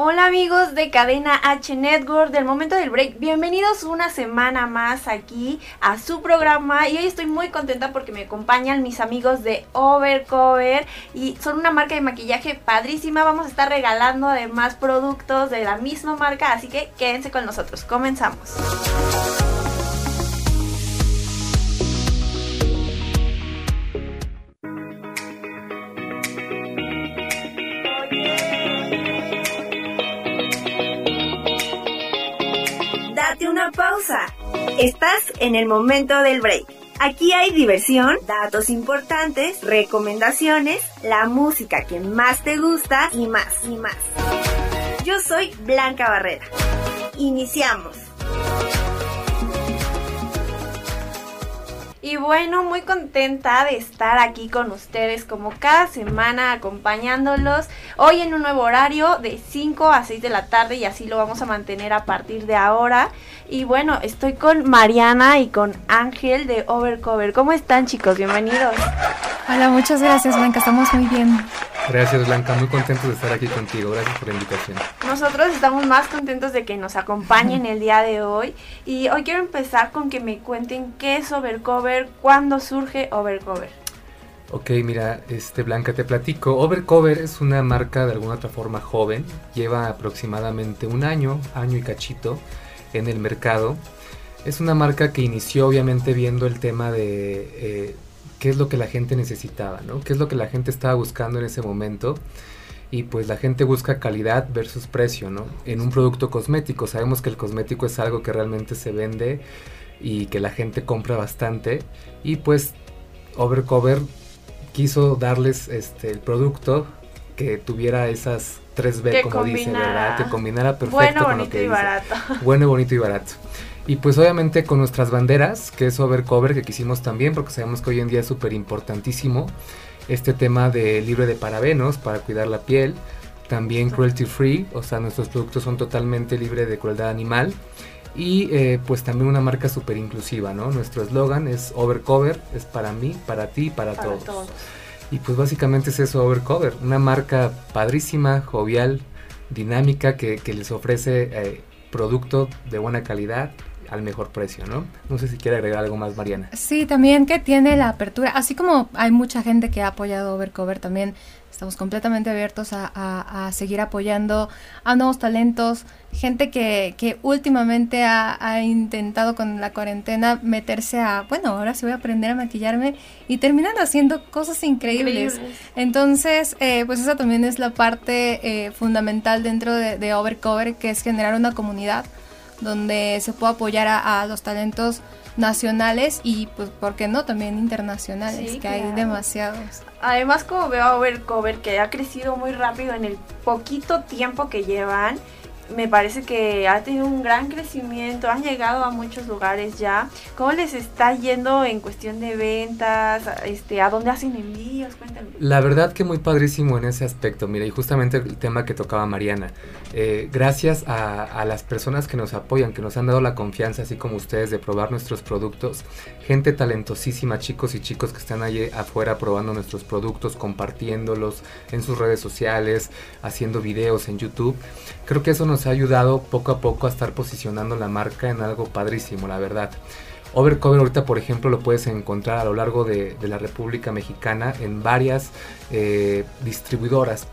Hola amigos de Cadena H Network del momento del break, bienvenidos una semana más aquí a su programa y hoy estoy muy contenta porque me acompañan mis amigos de Overcover y son una marca de maquillaje padrísima, vamos a estar regalando además productos de la misma marca, así que quédense con nosotros, comenzamos. Una pausa. Estás en el momento del break. Aquí hay diversión, datos importantes, recomendaciones, la música que más te gusta y más y más. Yo soy Blanca Barrera. Iniciamos. Y bueno, muy contenta de estar aquí con ustedes como cada semana acompañándolos. Hoy en un nuevo horario de 5 a 6 de la tarde y así lo vamos a mantener a partir de ahora. Y bueno, estoy con Mariana y con Ángel de Overcover. ¿Cómo están chicos? Bienvenidos. Hola, muchas gracias Blanca, estamos muy bien. Gracias Blanca, muy contentos de estar aquí contigo, gracias por la invitación. Nosotros estamos más contentos de que nos acompañen el día de hoy y hoy quiero empezar con que me cuenten qué es Overcover, cuándo surge Overcover. Ok, mira, este Blanca, te platico. Overcover es una marca de alguna otra forma joven, lleva aproximadamente un año, año y cachito en el mercado. Es una marca que inició obviamente viendo el tema de eh, qué es lo que la gente necesitaba, ¿no? Qué es lo que la gente estaba buscando en ese momento. Y pues la gente busca calidad versus precio, ¿no? En un producto cosmético. Sabemos que el cosmético es algo que realmente se vende y que la gente compra bastante. Y pues Overcover quiso darles este, el producto que tuviera esas 3B, como dice, ¿verdad? Que combinara perfecto bueno, con bonito y barato. Bueno, bonito y barato. Y pues obviamente con nuestras banderas, que es Overcover, que quisimos también, porque sabemos que hoy en día es súper importantísimo este tema de libre de parabenos para cuidar la piel, también cruelty free, o sea, nuestros productos son totalmente libres de crueldad animal. Y eh, pues también una marca súper inclusiva, ¿no? Nuestro eslogan es Overcover, es para mí, para ti, para, para todos. Y pues básicamente es eso Overcover, una marca padrísima, jovial, dinámica, que, que les ofrece eh, producto de buena calidad, al mejor precio, ¿no? No sé si quiere agregar algo más, Mariana. Sí, también que tiene la apertura, así como hay mucha gente que ha apoyado Overcover, también estamos completamente abiertos a, seguir apoyando a nuevos talentos, gente que, que últimamente ha, intentado con la cuarentena meterse a, bueno, ahora sí voy a aprender a maquillarme y terminan haciendo cosas increíbles. Entonces, eh, pues esa también es la parte eh, fundamental dentro de, de Overcover, que es generar una comunidad donde se puede apoyar a, los talentos nacionales y pues por qué no también internacionales que hay demasiados. Además como veo a Overcover que ha crecido muy rápido en el poquito tiempo que llevan me parece que ha tenido un gran crecimiento, han llegado a muchos lugares ya. ¿Cómo les está yendo en cuestión de ventas? Este, ¿A dónde hacen envíos? Cuéntame. La verdad que muy padrísimo en ese aspecto, mira, y justamente el tema que tocaba Mariana. Eh, gracias a, a, las personas que nos apoyan, que nos han dado la confianza, así como ustedes, de probar nuestros productos. Gente talentosísima, chicos y chicos que están allí afuera probando nuestros productos, compartiéndolos en sus redes sociales, haciendo videos en YouTube. Creo que eso nos ha ayudado poco a poco a estar posicionando la marca en algo padrísimo, la verdad. Overcover ahorita, por ejemplo, lo puedes encontrar a lo largo de, la República Mexicana en varias eh, distribuidoras,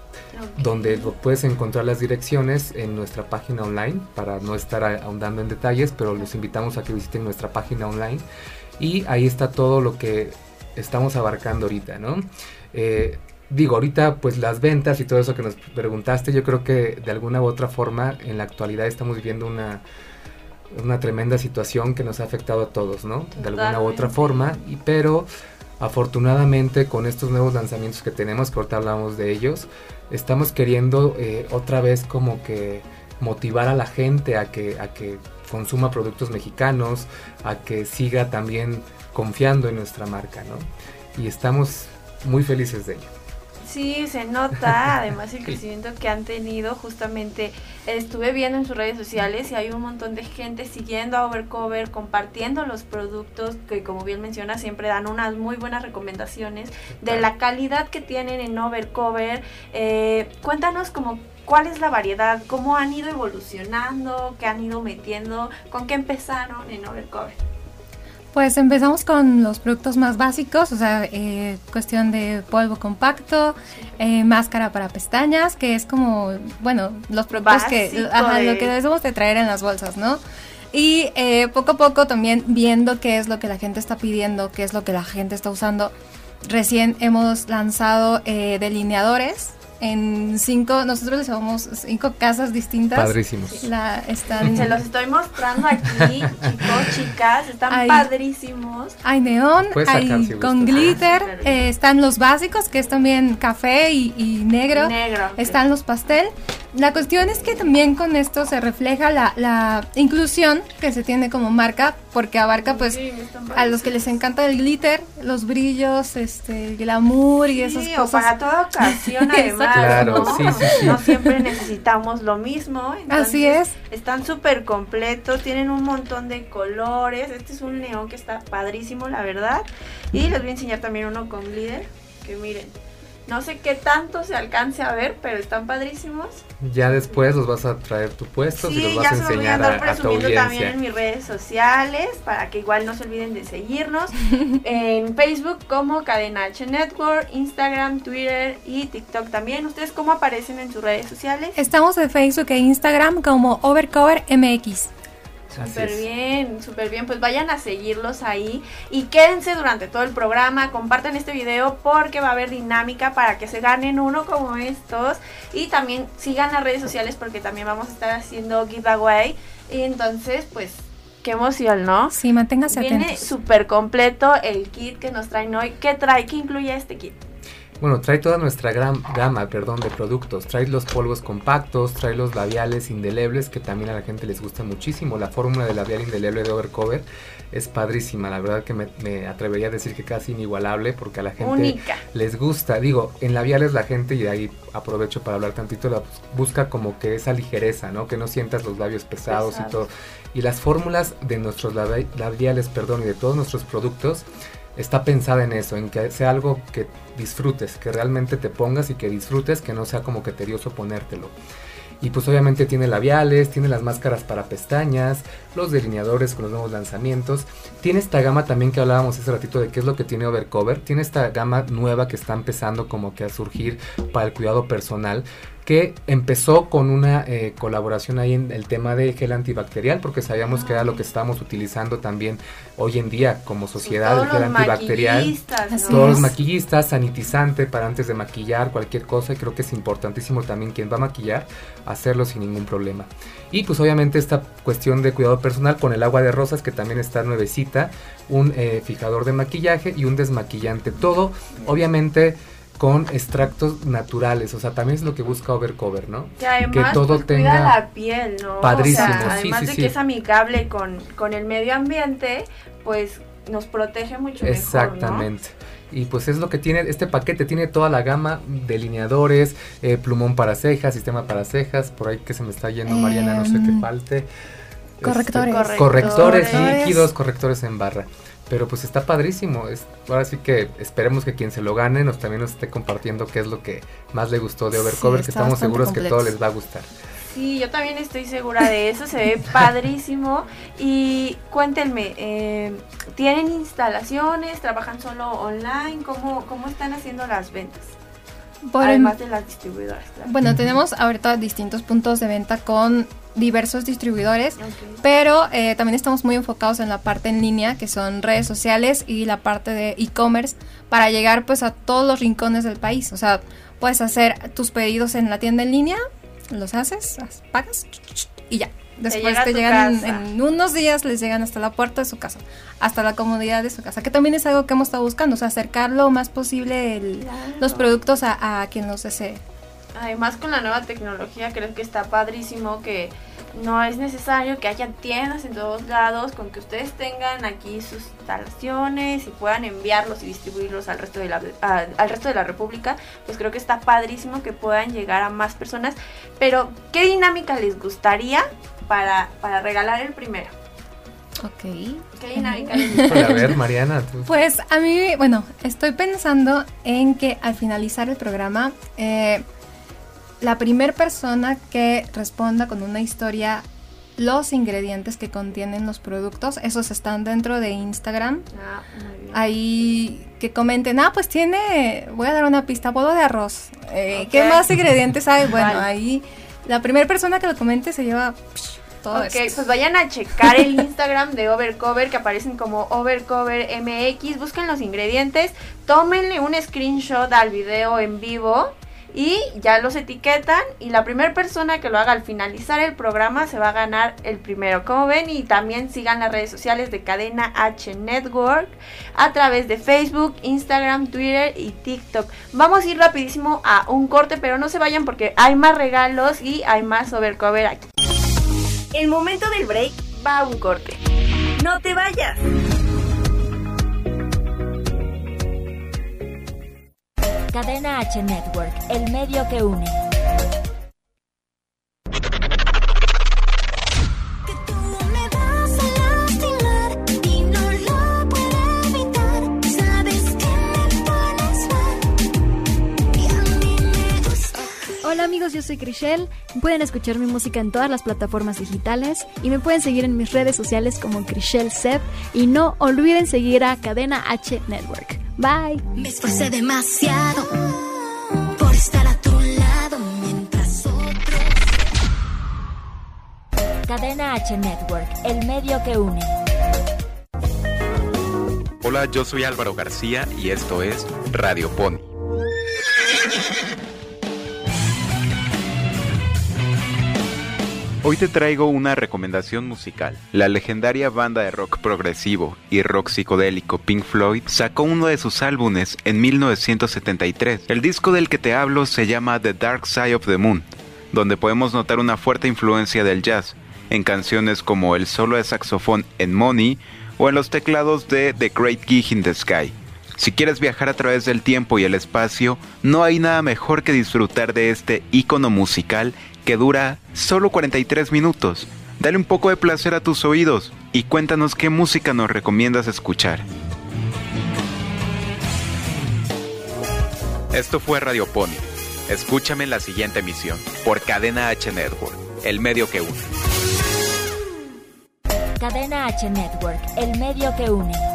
donde puedes encontrar las direcciones en nuestra página online, para no estar ahondando en detalles, pero los invitamos a que visiten nuestra página online y ahí está todo lo que estamos abarcando ahorita, ¿no? Eh, digo, ahorita pues las ventas y todo eso que nos preguntaste, yo creo que de alguna u otra forma en la actualidad estamos viviendo una, una tremenda situación que nos ha afectado a todos, ¿no? De alguna u otra forma, y, pero afortunadamente con estos nuevos lanzamientos que tenemos, que ahorita hablamos de ellos, estamos queriendo eh, otra vez como que motivar a la gente a que, a que consuma productos mexicanos, a que siga también confiando en nuestra marca, ¿no? Y estamos muy felices de ello. Sí, se nota, además el crecimiento que han tenido, justamente estuve viendo en sus redes sociales y hay un montón de gente siguiendo a Overcover, compartiendo los productos que como bien menciona siempre dan unas muy buenas recomendaciones de la calidad que tienen en Overcover. Eh, cuéntanos como cuál es la variedad, cómo han ido evolucionando, qué han ido metiendo, con qué empezaron en Overcover. Pues empezamos con los productos más básicos, o sea, eh, cuestión de polvo compacto, eh, máscara para pestañas, que es como, bueno, los productos que, ajá, lo que debemos de traer en las bolsas, ¿no? Y eh, poco a poco también viendo qué es lo que la gente está pidiendo, qué es lo que la gente está usando. Recién hemos lanzado delineadores en cinco, nosotros les llamamos cinco casas distintas. Padrísimos. La, están, Se los estoy mostrando aquí, chicos, chicas, están padrísimos. Hay neón, hay con glitter, ah, eh, están los básicos, que es también café y, negro. Negro. Están los pastel. La cuestión es que también con esto se refleja la, la inclusión que se tiene como marca, porque abarca pues a los que les encanta el glitter, los brillos, este, el glamour y esas cosas. para toda ocasión además. claro, ¿no? Sí, sí, no siempre necesitamos lo mismo. Así es. Están súper completos, tienen un montón de colores. Este es un neón que está padrísimo, la verdad. Y les voy a enseñar también uno con glitter, que miren. No sé qué tanto se alcance a ver, pero están padrísimos. Ya después los vas a traer tu puesto y los vas a enseñar a, a, tu audiencia. también en mis redes sociales para que igual no se olviden de seguirnos en Facebook como Cadena H Network, Instagram, Twitter y TikTok también. ¿Ustedes cómo aparecen en sus redes sociales? Estamos en Facebook e Instagram como Overcover MX. Súper bien, súper bien. Pues vayan a seguirlos ahí y quédense durante todo el programa. Compartan este video porque va a haber dinámica para que se ganen uno como estos. Y también sigan las redes sociales porque también vamos a estar haciendo giveaway. Y entonces, pues qué emoción, ¿no? Sí, manténgase Viene súper completo el kit que nos traen hoy. ¿Qué trae? ¿Qué incluye este kit? Bueno, trae toda nuestra gran gama, perdón, de productos. Trae los polvos compactos, trae los labiales indelebles, que también a la gente les gusta muchísimo. La fórmula de labial indeleble de Overcover es padrísima. La verdad que me, atrevería a decir que casi inigualable, porque a la gente les gusta. Digo, en labiales la gente, y ahí aprovecho para hablar tantito, la busca como que esa ligereza, ¿no? Que no sientas los labios pesados, pesados. y todo. Y las fórmulas de nuestros labiales, perdón, y de todos nuestros productos está pensada en eso, en que sea algo que disfrutes, que realmente te pongas y que disfrutes, que no sea como que tedioso ponértelo. Y pues obviamente tiene labiales, tiene las máscaras para pestañas, los delineadores con los nuevos lanzamientos. Tiene esta gama también que hablábamos hace ratito de qué es lo que tiene Overcover. Tiene esta gama nueva que está empezando como que a surgir para el cuidado personal que empezó con una eh, colaboración ahí en el tema de gel antibacterial, porque sabíamos que era lo que estábamos utilizando también hoy en día como sociedad, el gel antibacterial. Todos los maquillistas, sanitizante para antes de maquillar cualquier cosa, y creo que es importantísimo también quien va a maquillar, hacerlo sin ningún problema. Y pues obviamente esta cuestión de cuidado personal con el agua de rosas, que también está nuevecita, un eh, fijador de maquillaje y un desmaquillante. Todo, obviamente con extractos naturales, o sea, también es lo que busca Overcover, ¿no? Que además todo pues, tenga cuida la piel, ¿no? Padrísimo, además de que es amigable con, con el medio ambiente, pues nos protege mucho Exactamente. Y pues es lo que tiene, este paquete tiene toda la gama, delineadores, eh, plumón para cejas, sistema para cejas, por ahí que se me está yendo Mariana, no sé qué em, falte. correctores. Este, correctores líquidos, correctores en barra. Pero pues está padrísimo. Es, ahora sí que esperemos que quien se lo gane nos también nos esté compartiendo qué es lo que más le gustó de Overcover, que estamos seguros que todo les va a gustar. Sí, yo también estoy segura de eso, se ve padrísimo. Y cuéntenme, eh, ¿tienen instalaciones? ¿Trabajan solo online? ¿Cómo, cómo están haciendo las ventas? Además de las distribuidoras. Bueno, tenemos ahorita distintos puntos de venta con diversos distribuidores, pero eh, también estamos muy enfocados en la parte en línea, que son redes sociales y la parte de e-commerce, para llegar pues a todos los rincones del país. O sea, puedes hacer tus pedidos en la tienda en línea, los haces, pagas y ya. Después te, llegan en, unos días, les llegan hasta la puerta de su casa, hasta la comodidad de su casa, que también es algo que hemos estado buscando, o sea, acercar lo más posible los productos a, a quien los desee. Además con la nueva tecnología creo que está padrísimo que no es necesario que haya tiendas en todos lados, con que ustedes tengan aquí sus instalaciones y puedan enviarlos y distribuirlos al resto de la, al resto de la República, pues creo que está padrísimo que puedan llegar a más personas. Pero, ¿qué dinámica les gustaría para, para regalar el primero? Ok. ¿Qué dinámica? a ver, Mariana. Pues a mí, bueno, estoy pensando en que al finalizar el programa, eh, la primera persona que responda con una historia los ingredientes que contienen los productos, esos están dentro de Instagram. Ah, Ahí que comenten, ah, pues tiene, voy a dar una pista, bodo de arroz. Eh, ¿Qué más ingredientes hay? Bueno, ahí la primera persona que lo comente se lleva ok, pues vayan a checar el Instagram de Overcover, que aparecen como Overcover MX. Busquen los ingredientes, tómenle un screenshot al video en vivo y ya los etiquetan y la primera persona que lo haga al finalizar el programa se va a ganar el primero. Como ven y también sigan las redes sociales de Cadena H Network a través de Facebook, Instagram, Twitter y TikTok. Vamos a ir rapidísimo a un corte, pero no se vayan porque hay más regalos y hay más overcover aquí. El momento del break va a un corte. No te vayas. Cadena H Network, el medio que une. Hola amigos, yo soy Crishel. Pueden escuchar mi música en todas las plataformas digitales y me pueden seguir en mis redes sociales como Crishel Seb y no olviden seguir a Cadena H Network. Bye. Me esforcé demasiado por estar a tu lado mientras otros. Cadena H Network, el medio que une. Hola, yo soy Álvaro García y esto es Radio Pony. Hoy te traigo una recomendación musical. La legendaria banda de rock progresivo y rock psicodélico Pink Floyd sacó uno de sus álbumes en 1973. El disco del que te hablo se llama The Dark Side of the Moon, donde podemos notar una fuerte influencia del jazz en canciones como el solo de saxofón en Money o en los teclados de The Great Gig in the Sky. Si quieres viajar a través del tiempo y el espacio, no hay nada mejor que disfrutar de este icono musical que dura solo 43 minutos. Dale un poco de placer a tus oídos y cuéntanos qué música nos recomiendas escuchar. Esto fue Radio Pony. Escúchame en la siguiente emisión por Cadena H Network, el medio que une. Cadena H Network, el medio que une.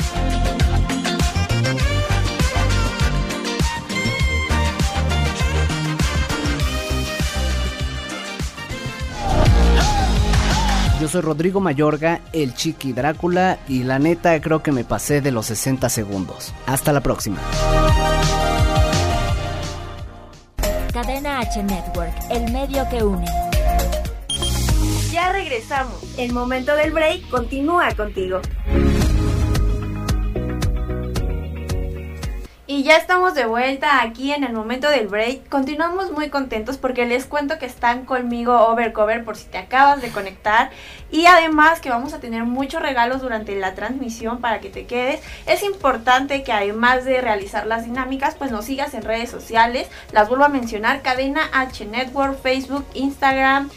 Soy Rodrigo Mayorga, el Chiqui Drácula, y la neta creo que me pasé de los 60 segundos. Hasta la próxima. Cadena H Network, el medio que une. Ya regresamos. El momento del break continúa contigo. Y ya estamos de vuelta aquí en el momento del break. Continuamos muy contentos porque les cuento que están conmigo Overcover por si te acabas de conectar. Y además que vamos a tener muchos regalos durante la transmisión para que te quedes. Es importante que además de realizar las dinámicas, pues nos sigas en redes sociales. Las vuelvo a mencionar, Cadena H Network, Facebook, Instagram.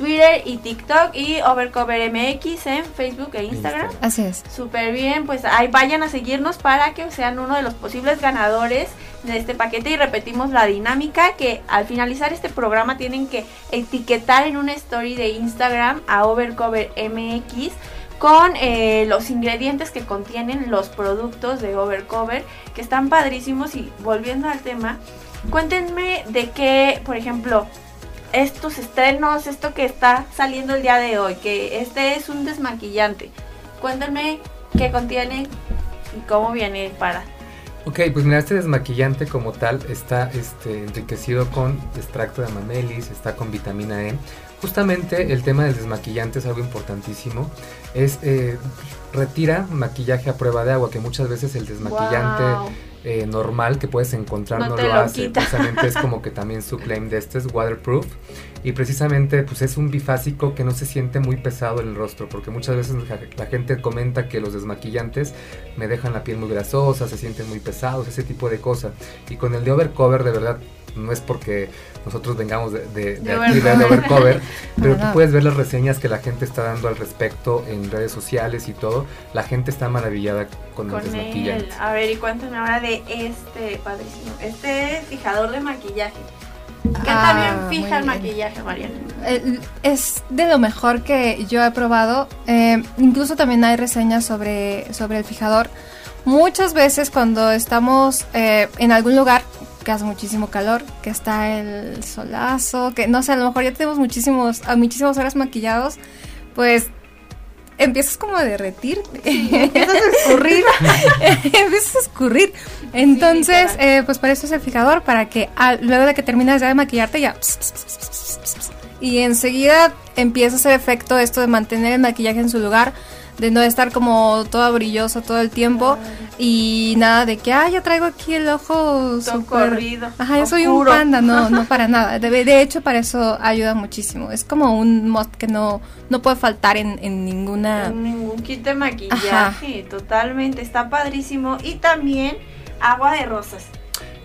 Twitter y TikTok y Overcover MX en Facebook e Instagram. Así es. Súper bien, pues ahí vayan a seguirnos para que sean uno de los posibles ganadores de este paquete y repetimos la dinámica que al finalizar este programa tienen que etiquetar en una story de Instagram a Overcover MX con eh, los ingredientes que contienen los productos de Overcover que están padrísimos y volviendo al tema, cuéntenme de qué, por ejemplo, estos estrenos, esto que está saliendo el día de hoy, que este es un desmaquillante. Cuéntenme qué contiene y cómo viene para. Ok, pues mira, este desmaquillante como tal está este, enriquecido con extracto de amamelis, está con vitamina E. Justamente el tema del desmaquillante es algo importantísimo. Es eh, retira maquillaje a prueba de agua, que muchas veces el desmaquillante eh, normal que puedes encontrar no, lo, hace. Precisamente es como que también su claim de este es waterproof. Y precisamente pues es un bifásico que no se siente muy pesado en el rostro, porque muchas veces la gente comenta que los desmaquillantes me dejan la piel muy grasosa, se sienten muy pesados, ese tipo de cosas. Y con el de Overcover de verdad no es porque nosotros vengamos de, de, aquí de Overcover, pero tú puedes ver las reseñas que la gente está dando al respecto en redes sociales y todo. La gente está maravillada con, el desmaquillante. A ver, y cuéntame ahora de este padrísimo, este fijador de maquillaje. ¿Qué también ah, fija el maquillaje, Mariana? es de lo mejor que yo he probado. Eh, incluso también hay reseñas sobre, sobre el fijador. Muchas veces cuando estamos eh, en algún lugar que hace muchísimo calor, que está el solazo, que no sé, a lo mejor ya tenemos muchísimos, a muchísimas horas maquillados, pues empiezas como a derretir, empiezas a escurrir, empiezas a escurrir. Entonces, eh, pues para eso es el fijador, para que luego de que terminas ya de maquillarte ya... y enseguida empieza ese efecto esto de mantener el maquillaje en su lugar, de no estar como toda brillosa todo el tiempo y nada de que, ah, ya traigo aquí el ojo super... corrido. Ajá, yo soy un panda, no, no para nada. De, hecho, para eso ayuda muchísimo. Es como un mod que no, no puede faltar en, en ninguna... En ningún kit de maquillaje, totalmente. Está padrísimo. Y también agua de rosas.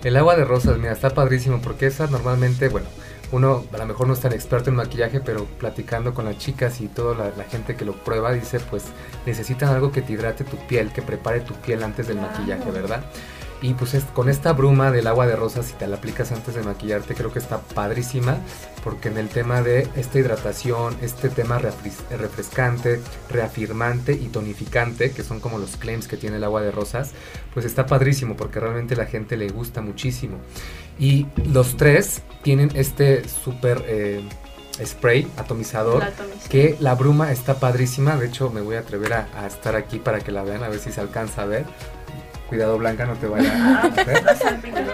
El agua de rosas, mira, está padrísimo porque esa normalmente, bueno, uno a lo mejor no es tan experto en maquillaje, pero platicando con las chicas y toda la, gente que lo prueba dice, pues necesitan algo que te hidrate tu piel, que prepare tu piel antes del maquillaje, ¿verdad? Y pues con esta bruma del agua de rosas, si te la aplicas antes de maquillarte, creo que está padrísima, porque en el tema de esta hidratación, este tema refrescante, reafirmante y tonificante, que son como los claims que tiene el agua de rosas, pues está padrísimo, porque realmente la gente le gusta muchísimo. Y los tres tienen este súper... Eh, spray atomizador. que la bruma está padrísima. De hecho me voy a atrever a, a, estar aquí para que la vean a ver si se alcanza a ver Cuidado Blanca, no te vaya a ver.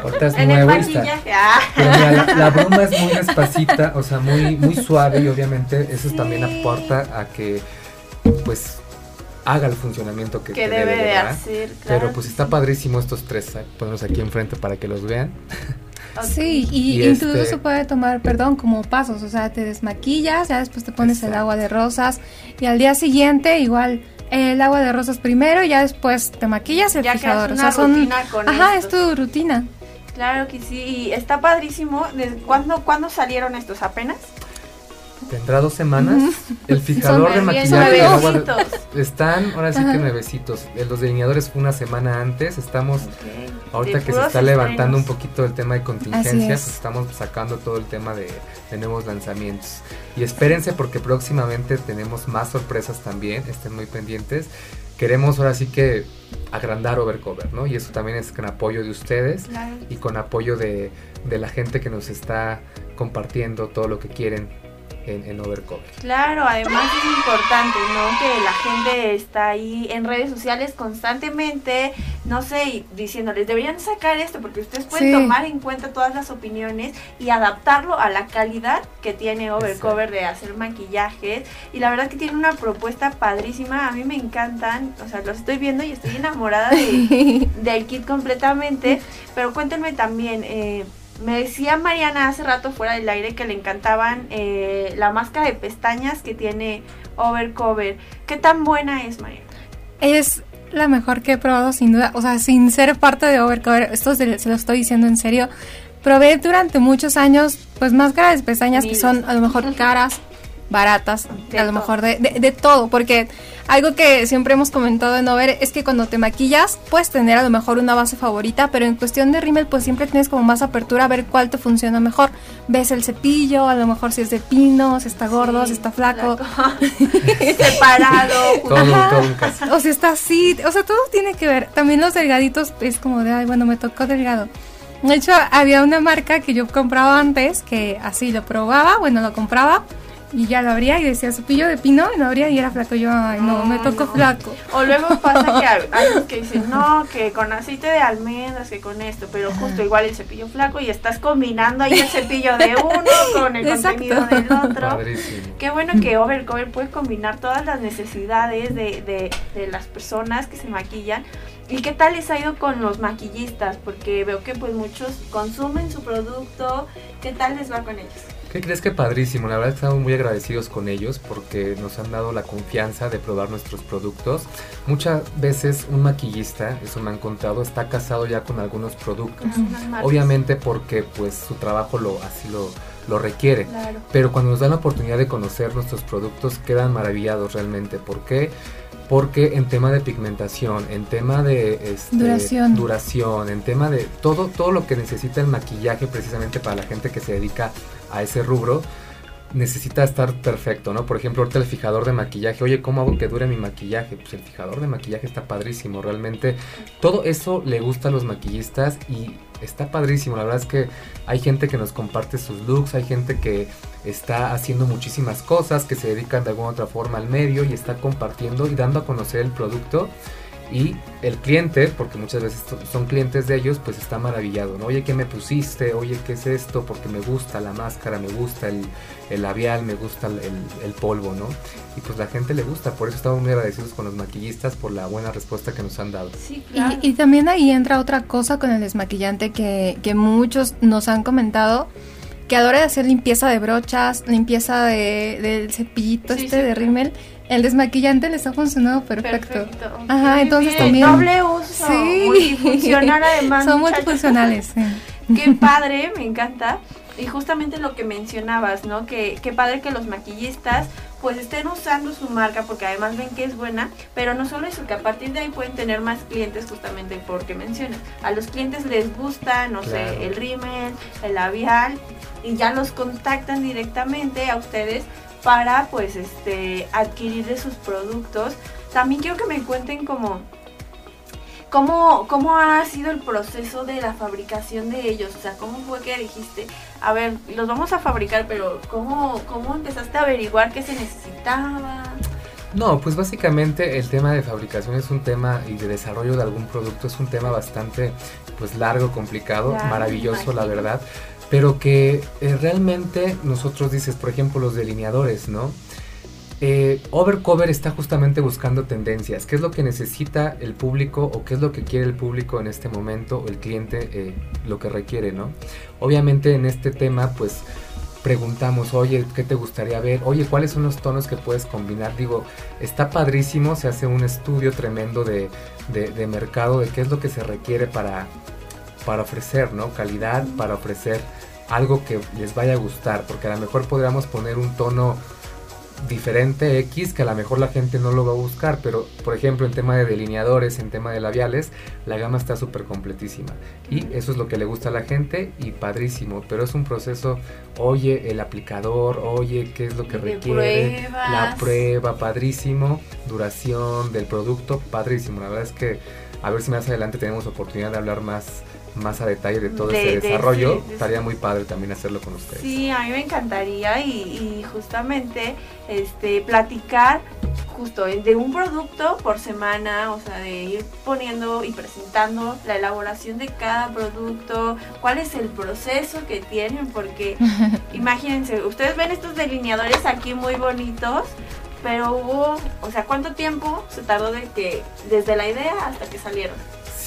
Ahorita es nuevo ah. la, bruma es muy despacita, o sea, muy, muy suave y obviamente eso también aporta a que pues haga el funcionamiento que, debe, de hacer. Pero pues está padrísimo estos tres, ¿eh? ponerlos aquí enfrente para que los vean. Sí, y, incluso este se puede tomar, perdón, como pasos, o sea, te desmaquillas, ya después te pones el agua de rosas y al día siguiente igual el agua de rosas primero y ya después te maquillas el fijador. o sea, son con Ajá, es tu rutina. Claro que sí, y está padrísimo. ¿Desde cuándo, ¿Cuándo salieron estos apenas? Tendrá dos semanas. El fijador de maquillaje están, ahora sí que nuevecitos. Los delineadores fue una semana antes. Estamos, ahorita que se está levantando un poquito el tema de contingencias, estamos sacando todo el tema de, nuevos lanzamientos. Y espérense porque próximamente tenemos más sorpresas también. Estén muy pendientes. Queremos ahora sí que agrandar Overcover, ¿no? Y eso también es con apoyo de ustedes y con apoyo de, de la gente que nos está compartiendo todo lo que quieren en, en Overcover. Claro, además es importante, ¿no? Que la gente está ahí en redes sociales constantemente no sé, diciéndoles, deberían sacar esto porque ustedes pueden tomar en cuenta todas las opiniones y adaptarlo a la calidad que tiene Overcover de hacer maquillajes. Y la verdad que tiene una propuesta padrísima, a mí me encantan, o sea, los estoy viendo y estoy enamorada de, del kit completamente. Pero cuéntenme también, eh, me decía Mariana hace rato fuera del aire que le encantaban eh, la máscara de pestañas que tiene Overcover. ¿Qué tan buena es, Mariana? Es la mejor que he probado sin duda, o sea, sin ser parte de Overcover, esto se, lo estoy diciendo en serio. Probé durante muchos años, pues máscaras de pestañas que son a lo mejor caras, baratas, a lo mejor de, de, todo, porque algo que siempre hemos comentado en Over es que cuando te maquillas puedes tener a lo mejor una base favorita, pero en cuestión de rímel pues siempre tienes como más apertura a ver cuál te funciona mejor. Ves el cepillo, a lo mejor si es de pino, si está gordo, si está flaco, separado, o si está así, o sea, todo tiene que ver. También los delgaditos es como de, ay, bueno, me tocó delgado. De hecho, había una marca que yo compraba antes que así lo probaba, bueno, lo compraba y ya lo abría y decía cepillo de pino y lo abría y era flaco. Yo, ay, no, me tocó flaco. O luego pasa que hay que dicen, no, que con aceite de almendras, que con esto, pero justo igual el cepillo flaco y estás combinando ahí el cepillo de uno con el contenido del otro. Qué bueno que Overcover puede combinar todas las necesidades de, de, de las personas que se maquillan. ¿Y qué tal les ha ido con los maquillistas? Porque veo que pues muchos consumen su producto. ¿Qué tal les va con ellos? ¿Qué crees que padrísimo? La verdad estamos muy agradecidos con ellos porque nos han dado la confianza de probar nuestros productos. Muchas veces un maquillista, eso me han contado, está casado ya con algunos productos. Obviamente porque pues su trabajo lo así lo, lo requiere. Pero cuando nos dan la oportunidad de conocer nuestros productos quedan maravillados realmente. ¿Por qué? porque en tema de pigmentación, en tema de este, duración. duración, en tema de todo, todo lo que necesita el maquillaje precisamente para la gente que se dedica a ese rubro, necesita estar perfecto, ¿no? Por ejemplo, ahorita el fijador de maquillaje, oye, ¿cómo hago que dure mi maquillaje? Pues el fijador de maquillaje está padrísimo, realmente todo eso le gusta a los maquillistas y está padrísimo, la verdad es que hay gente que nos comparte sus looks, hay gente que está haciendo muchísimas cosas, que se dedican de alguna otra forma al medio y está compartiendo y dando a conocer el producto y el cliente, porque muchas veces son clientes de ellos, pues está maravillado, ¿no? Oye, ¿qué me pusiste? Oye, ¿qué es esto? Porque me gusta la máscara, me gusta el, labial, me gusta el, polvo, ¿no? Y pues la gente le gusta, por eso estamos muy agradecidos con los maquillistas por la buena respuesta que nos han dado. Sí, y, también ahí entra otra cosa con el desmaquillante que, que muchos nos han comentado que adora hacer limpieza de brochas, limpieza de, del cepillito este de rímel el desmaquillante les ha funcionado perfecto. Ajá, entonces también. Doble uso. Sí. Multifuncional además. Son multifuncionales. Qué padre, me encanta. Y justamente lo que mencionabas, ¿no? Que qué padre que los maquillistas pues estén usando su marca porque además ven que es buena, pero no solo eso, que a partir de ahí pueden tener más clientes justamente porque mencionas. A los clientes les gusta, no sé, el rímel, el labial y ya los contactan directamente a ustedes para pues este adquirir de sus productos. También quiero que me cuenten como cómo, cómo ha sido el proceso de la fabricación de ellos. O sea, cómo fue que dijiste, a ver, los vamos a fabricar, pero cómo, cómo empezaste a averiguar qué se necesitaba. No, pues básicamente el tema de fabricación es un tema y de desarrollo de algún producto es un tema bastante pues largo, complicado, maravilloso la verdad pero que eh, realmente nosotros dices, por ejemplo, los delineadores, ¿no? Eh, Overcover está justamente buscando tendencias, qué es lo que necesita el público o qué es lo que quiere el público en este momento, el cliente eh, lo que requiere, ¿no? Obviamente en este tema pues preguntamos, oye, ¿qué te gustaría ver? Oye, ¿cuáles son los tonos que puedes combinar? Digo, está padrísimo, se hace un estudio tremendo de, de mercado, de qué es lo que se requiere para, para ofrecer, ¿no? Calidad, para ofrecer algo que les vaya a gustar, porque a lo mejor podríamos poner un tono diferente X que a lo mejor la gente no lo va a buscar, pero por ejemplo en tema de delineadores, en tema de labiales, la gama está súper completísima y eso es lo que le gusta a la gente y padrísimo, pero es un proceso, oye el aplicador, oye qué es lo que requiere, la prueba, padrísimo, duración del producto, padrísimo, la verdad es que a ver si más adelante tenemos oportunidad de hablar más más a detalle de todo ese desarrollo, estaría muy padre también hacerlo con ustedes. Sí, a mí me encantaría y, justamente este platicar justo de un producto por semana, o sea, de ir poniendo y presentando la elaboración de cada producto, cuál es el proceso que tienen, porque imagínense, ustedes ven estos delineadores aquí muy bonitos, pero hubo, o sea, ¿cuánto tiempo se tardó de que desde la idea hasta que salieron?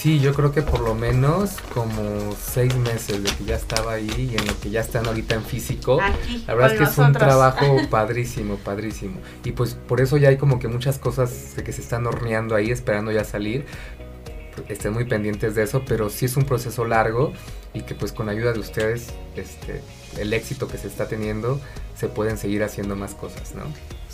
Sí, yo creo que por lo menos como seis meses de que ya estaba ahí y en lo que ya están ahorita en físico. Aquí, la verdad es que nosotros. es un trabajo padrísimo, padrísimo. Y pues por eso ya hay como que muchas cosas que se están horneando ahí, esperando ya salir. Estén muy pendientes de eso, pero sí es un proceso largo y que pues con ayuda de ustedes, este, el éxito que se está teniendo, se pueden seguir haciendo más cosas, ¿no?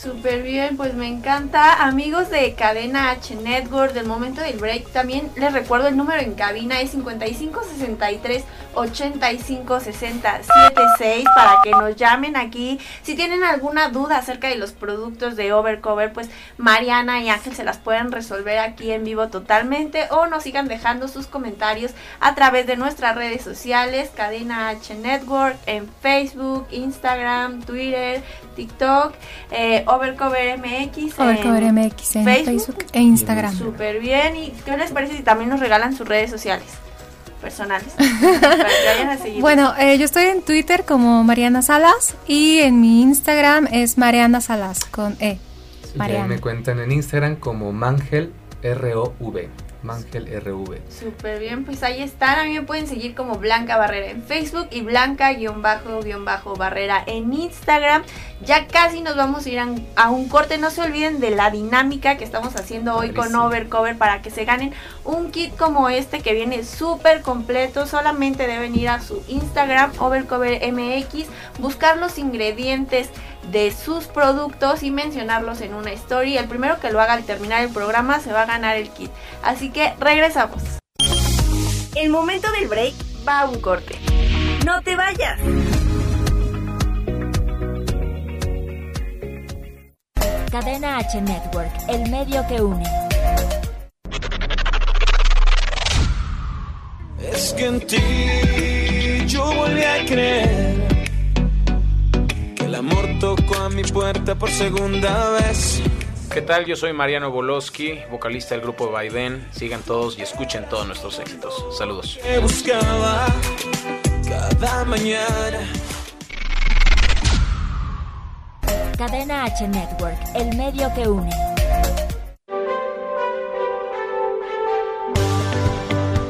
Súper bien, pues me encanta. Amigos de Cadena H Network, del momento del break, también les recuerdo el número en cabina es 5563 856076 para que nos llamen aquí. Si tienen alguna duda acerca de los productos de Overcover, pues Mariana y Ángel se las pueden resolver aquí en vivo totalmente o nos sigan dejando sus comentarios a través de nuestras redes sociales, Cadena H Network, en Facebook, Instagram, Twitter, TikTok, eh, Overcover MX. en Overcover MX en Facebook. Facebook, e Instagram. Súper bien. ¿Y qué les parece si también nos regalan sus redes sociales personales? para que vayan a seguir. Bueno, eh, yo estoy en Twitter como Mariana Salas y en mi Instagram es Mariana Salas con E. Y ahí Mariana. me cuentan en Instagram como Mangel ROV. Mangel RV. Súper bien, pues ahí están. A mí me pueden seguir como Blanca Barrera en Facebook y Blanca-Barrera en Instagram. Ya casi nos vamos a ir a, un corte. No se olviden de la dinámica que estamos haciendo hoy con. Overcover para que se ganen un kit como este que viene súper completo. Solamente deben ir a su Instagram, Overcover MX, buscar los ingredientes de sus productos y mencionarlos en una story. El primero que lo haga al terminar el programa se va a ganar el kit. Así que regresamos. El momento del break va a un corte. No te vayas. Cadena H Network, el medio que une. Es que en ti yo volví a creer amor tocó a mi puerta por segunda vez. ¿Qué tal? Yo soy Mariano Boloski, vocalista del grupo Baiden. Sigan todos y escuchen todos nuestros éxitos. Saludos. Buscaba cada mañana. Cadena H Network, el medio que une.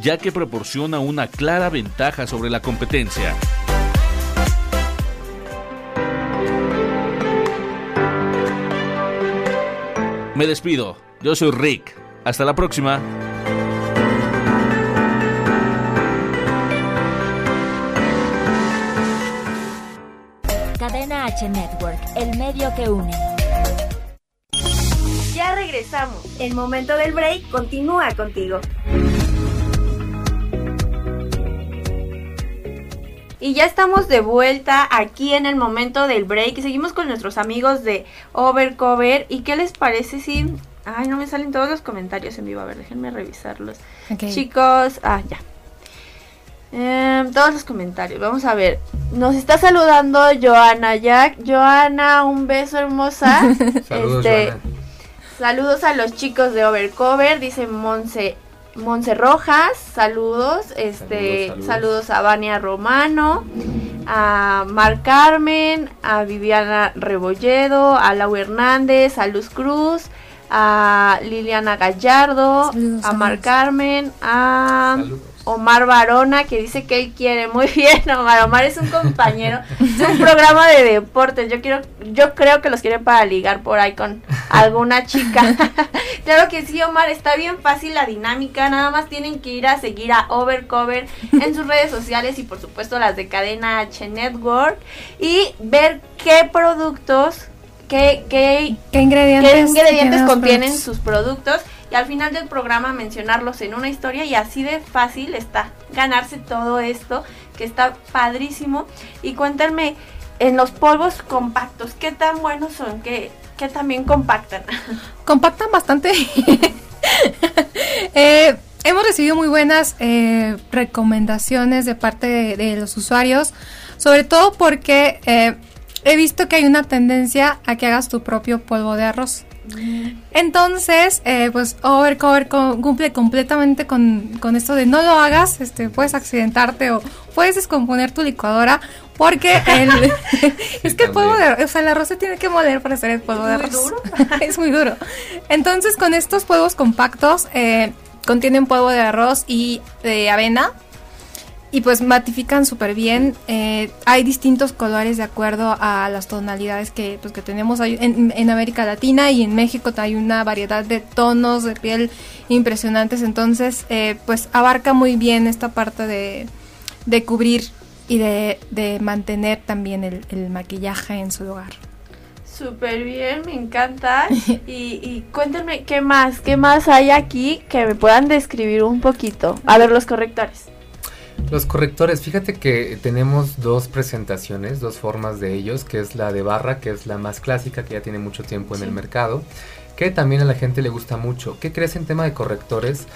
ya que proporciona una clara ventaja sobre la competencia. Me despido, yo soy Rick. Hasta la próxima. Cadena H Network, el medio que une. Ya regresamos. El momento del break continúa contigo. Y ya estamos de vuelta aquí en el momento del break. Seguimos con nuestros amigos de Overcover. ¿Y qué les parece si... Ay, no me salen todos los comentarios en vivo. A ver, déjenme revisarlos. Chicos, ah, ya. Em, todos los comentarios. Vamos a ver. Nos está saludando Joana Jack. Joana, un beso hermosa. Saludos, Este, Joana. Saludos a los chicos de Overcover, dice Monse, Monse Rojas, saludos, este, Saludos, saludos, saludos. a Vania Romano, a Mar Carmen, a Viviana Rebolledo, a Lau Hernández, a Luz Cruz, a Liliana Gallardo, Saludos, a Mar. Carmen, a Saludos. Omar Barona que dice que él quiere. Muy bien, Omar. Omar es un compañero. es un programa de deportes. Yo quiero, yo creo que los quiere para ligar por ahí con alguna chica. claro que sí, Omar. Está bien fácil la dinámica. Nada más tienen que ir a seguir a Overcover en sus redes sociales y por supuesto las de Cadena H Network y ver qué productos, qué, qué ¿Qué ingredientes, qué ingredientes contienen productos? sus productos al final del programa mencionarlos en una historia y así de fácil está ganarse todo esto que está padrísimo. Y cuéntenme en los polvos compactos qué tan buenos son qué, qué también compactan compactan bastante. Eh, hemos recibido muy buenas eh, recomendaciones de parte de, de los usuarios, sobre todo porque eh, he visto que hay una tendencia a que hagas tu propio polvo de arroz. Entonces, eh, pues Overcover co- cumple completamente con, con esto de no lo hagas, este, puedes accidentarte o puedes descomponer tu licuadora porque el, es que el polvo de arroz, o sea, el arroz se tiene que moler para hacer el polvo de muy arroz. duro. es muy duro. Entonces, con estos polvos compactos, eh, contienen polvo de arroz y de avena. Y pues matifican súper bien. Eh, hay distintos colores de acuerdo a las tonalidades que, pues, que tenemos en, en América Latina y en México hay una variedad de tonos de piel impresionantes. Entonces, eh, pues abarca muy bien esta parte de, de cubrir y de, de mantener también el, el maquillaje en su lugar. Súper bien, me encanta. Y, y cuéntenme qué más, qué más hay aquí que me puedan describir un poquito. A ver, los correctores. Los correctores, fíjate que tenemos dos presentaciones, dos formas de ellos, que es la de barra, que es la más clásica, que ya tiene mucho tiempo en el mercado, que también a la gente le gusta mucho. ¿Qué crees en tema de correctores?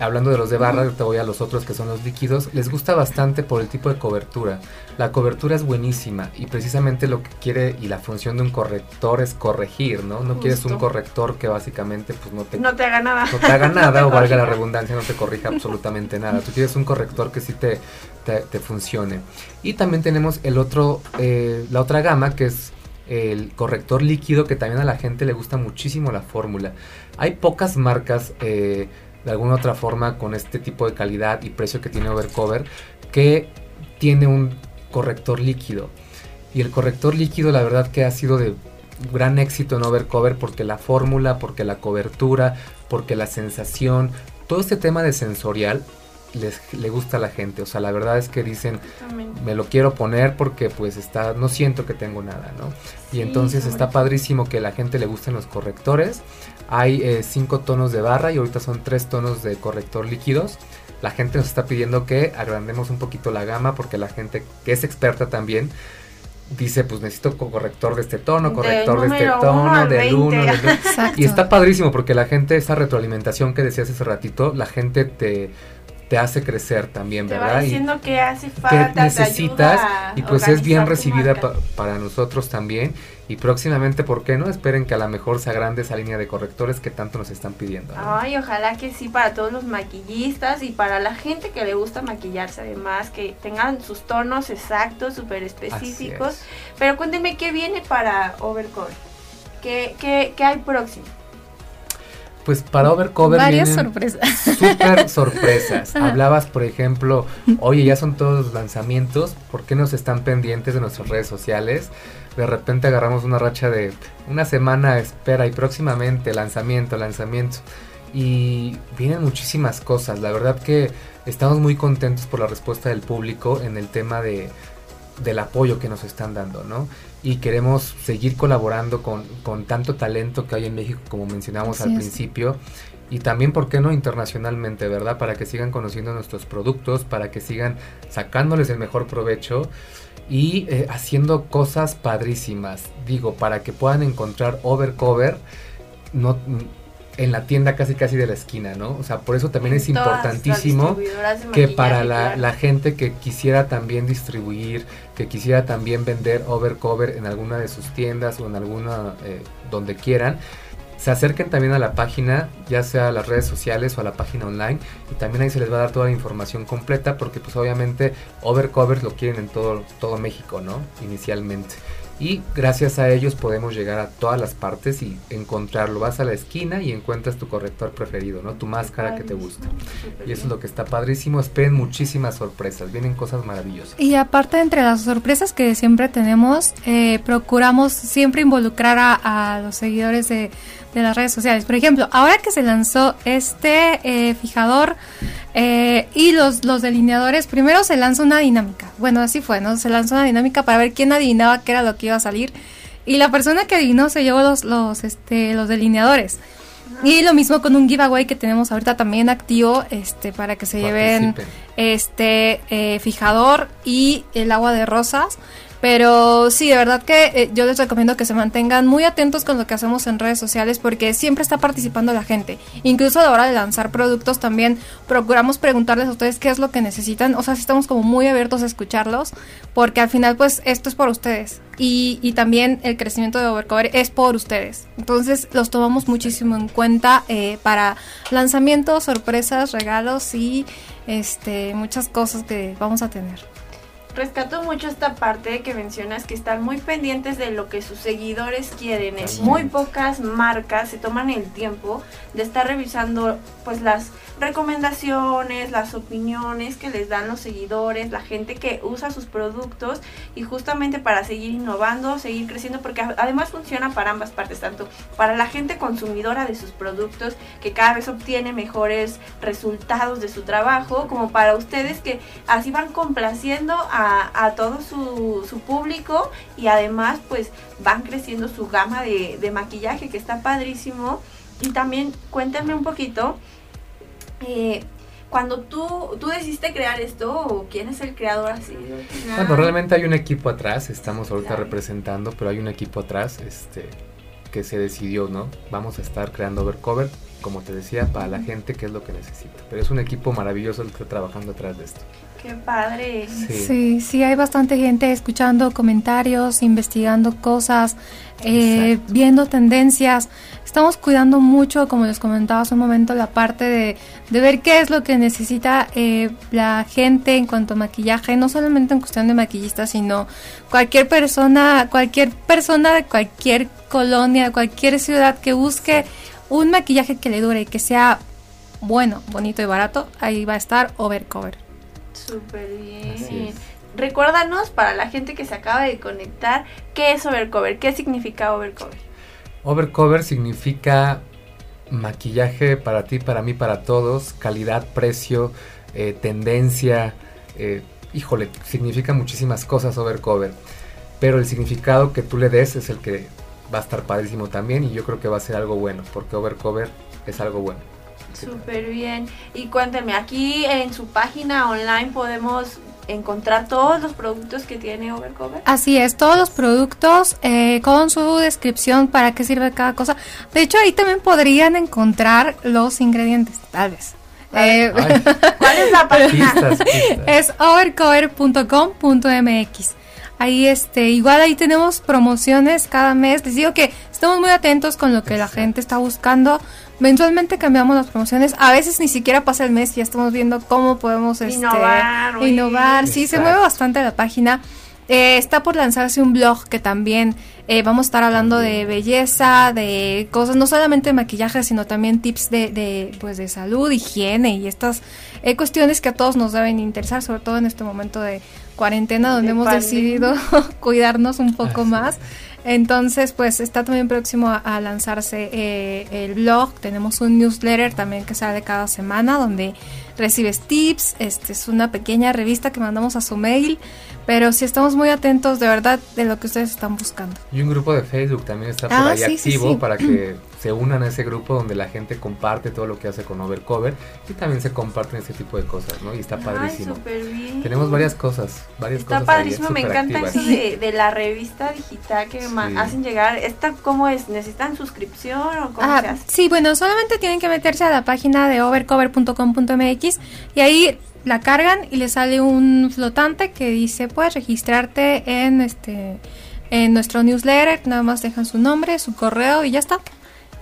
Hablando de los de barra, te voy a los otros que son los líquidos, les gusta bastante por el tipo de cobertura. La cobertura es buenísima y precisamente lo que quiere y la función de un corrector es corregir, ¿no? No quieres un corrector que básicamente pues no te No te haga nada. no te haga No nada te o valga la redundancia, no te corrija absolutamente nada. Tú quieres un corrector que sí te, te, te funcione. Y también tenemos el otro, eh, la otra gama que es el corrector líquido que también a la gente le gusta muchísimo la fórmula. Hay pocas marcas eh, de alguna otra forma con este tipo de calidad y precio que tiene Overcover que tiene un corrector líquido. Y el corrector líquido la verdad que ha sido de gran éxito en Overcover porque la fórmula, porque la cobertura, porque la sensación, todo este tema de sensorial les le gusta a la gente. O sea, la verdad es que dicen, me lo quiero poner porque pues está, no siento que tengo nada, ¿no? Y entonces está padrísimo que la gente le gusten los correctores. Hay eh, cinco tonos de barra y ahorita son tres tonos de corrector líquidos. La gente nos está pidiendo que agrandemos un poquito la gama porque la gente que es experta también dice pues necesito co- corrector de este tono, corrector de este tono, del 1, 20. del. Y está padrísimo porque la gente, esa retroalimentación que decías hace ratito, la gente te, te hace crecer también, Te ¿verdad? va Y- diciendo que hace que falta, te necesitas ayuda a y pues es bien recibida pa- para nosotros también y próximamente, ¿por qué no? Esperen que a lo mejor se agrande esa línea de correctores que tanto nos están pidiendo. ¿no? Ay, ojalá que sí para todos los maquillistas y para la gente que le gusta maquillarse además, que tengan sus tonos exactos, súper específicos. es. Pero cuéntenme qué viene para Overcover. ¿Qué, qué, qué hay próximo? Pues para Overcover Varias sorpresas. súper sorpresas. Hablabas, por ejemplo, oye, ya son todos los lanzamientos, ¿por qué no se están pendientes de nuestras redes sociales? De repente agarramos una racha de una semana, espera, y próximamente lanzamiento, lanzamiento. Y vienen muchísimas cosas. La verdad que estamos muy contentos por la respuesta del público en el tema de, del apoyo que nos están dando, ¿no? Y queremos seguir colaborando con, con tanto talento que hay en México, como mencionamos Así al es. principio. Y también, ¿por qué no internacionalmente, verdad? Para que sigan conociendo nuestros productos, para que sigan sacándoles el mejor provecho y eh, haciendo cosas padrísimas. Digo, para que puedan encontrar Overcover no, en la tienda casi casi de la esquina, ¿no? O sea, por eso también es En importantísimo que para la, claro. la gente que quisiera también distribuir, quisiera también vender Overcover en alguna de sus tiendas o en alguna eh, donde quieran, se acerquen también a la página, ya sea a las redes sociales o a la página online, y también ahí se les va a dar toda la información completa, porque pues obviamente Overcover lo quieren en todo, todo México, ¿no? Inicialmente. Y gracias a ellos podemos llegar a todas las partes y encontrarlo. Vas a la esquina y encuentras tu corrector preferido, ¿no? Tu máscara que te gusta. Y eso es lo que está padrísimo. Esperen muchísimas sorpresas, vienen cosas maravillosas. Y aparte, entre las sorpresas que siempre tenemos, eh, procuramos siempre involucrar a, a los seguidores de, de, las redes sociales. Por ejemplo, ahora que se lanzó este eh, fijador eh, y los, los delineadores, primero se lanzó una dinámica. Bueno, así fue, ¿no? Se lanzó una dinámica para ver quién adivinaba qué era lo que iba a salir. Y la persona que adivinó se llevó los, los, este, los delineadores. Y lo mismo con un giveaway que tenemos ahorita también activo, este, para que se lleven este eh, fijador y el agua de rosas. Pero sí, de verdad que eh, yo les recomiendo que se mantengan muy atentos con lo que hacemos en redes sociales porque siempre está participando la gente. Incluso a la hora de lanzar productos también procuramos preguntarles a ustedes qué es lo que necesitan. O sea, sí estamos como muy abiertos a escucharlos porque al final pues esto es por ustedes. Y, y también el crecimiento de Overcover es por ustedes. Entonces los tomamos muchísimo en cuenta eh, para lanzamientos, sorpresas, regalos y este muchas cosas que vamos a tener rescato mucho esta parte que mencionas que están muy pendientes de lo que sus seguidores quieren. En muy pocas marcas se toman el tiempo de estar revisando pues las recomendaciones, las opiniones que les dan los seguidores, la gente que usa sus productos y justamente para seguir innovando, seguir creciendo, porque además funciona para ambas partes, tanto para la gente consumidora de sus productos que cada vez obtiene mejores resultados de su trabajo, como para ustedes que así van complaciendo a, todo su, público y además pues van creciendo su gama de, de maquillaje que está padrísimo. Y también cuéntenme un poquito eh, cuando tú, tú decidiste crear esto, o quién es el creador así? Bueno, realmente hay un equipo atrás, estamos ahorita representando, pero hay un equipo atrás este, que se decidió, ¿no? Vamos a estar creando Overcover, como te decía, para la gente que es lo que necesita. Pero es un equipo maravilloso el que está trabajando atrás de esto. Qué padre. Sí. sí, hay bastante gente escuchando comentarios, investigando cosas, eh, viendo tendencias. Estamos cuidando mucho, como les comentaba hace un momento, la parte de, de ver qué es lo que necesita eh, la gente en cuanto a maquillaje, no solamente en cuestión de maquillistas, sino cualquier persona, cualquier persona de cualquier colonia, cualquier ciudad que busque un maquillaje que le dure y que sea bueno, bonito y barato, ahí va a estar Overcover. Súper bien. Recuérdanos para la gente que se acaba de conectar, ¿qué es Overcover? ¿Qué significa Overcover? Overcover significa maquillaje para ti, para mí, para todos, calidad, precio, eh, tendencia, eh, híjole, significa muchísimas cosas Overcover, pero el significado que tú le des es el que va a estar padrísimo también y yo creo que va a ser algo bueno, porque Overcover es algo bueno. Súper bien. Y cuéntenme, aquí en su página online podemos encontrar todos los productos que tiene Overcover. Así es, todos los productos eh, con su descripción para qué sirve cada cosa. De hecho, ahí también podrían encontrar los ingredientes, tal vez. Eh, ¿Cuál es la página? Es overcover.com.mx. Ahí este, igual ahí tenemos promociones cada mes. Les digo que estamos muy atentos con lo que la gente está buscando. Mensualmente cambiamos las promociones. A veces ni siquiera pasa el mes y ya estamos viendo cómo podemos este, innovar. innovar. Sí, se mueve bastante la página. Eh, está por lanzarse un blog que también eh, vamos a estar hablando de belleza, de cosas, no solamente de maquillaje, sino también tips de, de pues de salud, higiene y estas eh, cuestiones que a todos nos deben interesar, sobre todo en este momento de cuarentena donde hemos decidido cuidarnos un poco más. Entonces, pues está también próximo a, lanzarse eh, el blog. Tenemos un newsletter también que sale cada semana donde recibes tips. Este es una pequeña revista que mandamos a su mail. Pero sí estamos muy atentos de verdad de lo que ustedes están buscando. Y un grupo de Facebook también está por Ah, ahí sí, activo sí. para que se unan a ese grupo donde la gente comparte todo lo que hace con Overcover y también se comparten ese tipo de cosas, ¿no? Y está padrísimo. Ay, súper bien. Tenemos varias cosas, varias Está cosas. ahí, padrísimo, me encanta activas. eso de, de la revista digital que Sí. hacen llegar. ¿Esta cómo es? ¿Necesitan suscripción o cómo Ah, se hace? sí, bueno, solamente tienen que meterse a la página de overcover.com.mx y ahí la cargan y le sale un flotante que dice puedes registrarte en este en nuestro newsletter, nada más dejan su nombre, su correo y ya está.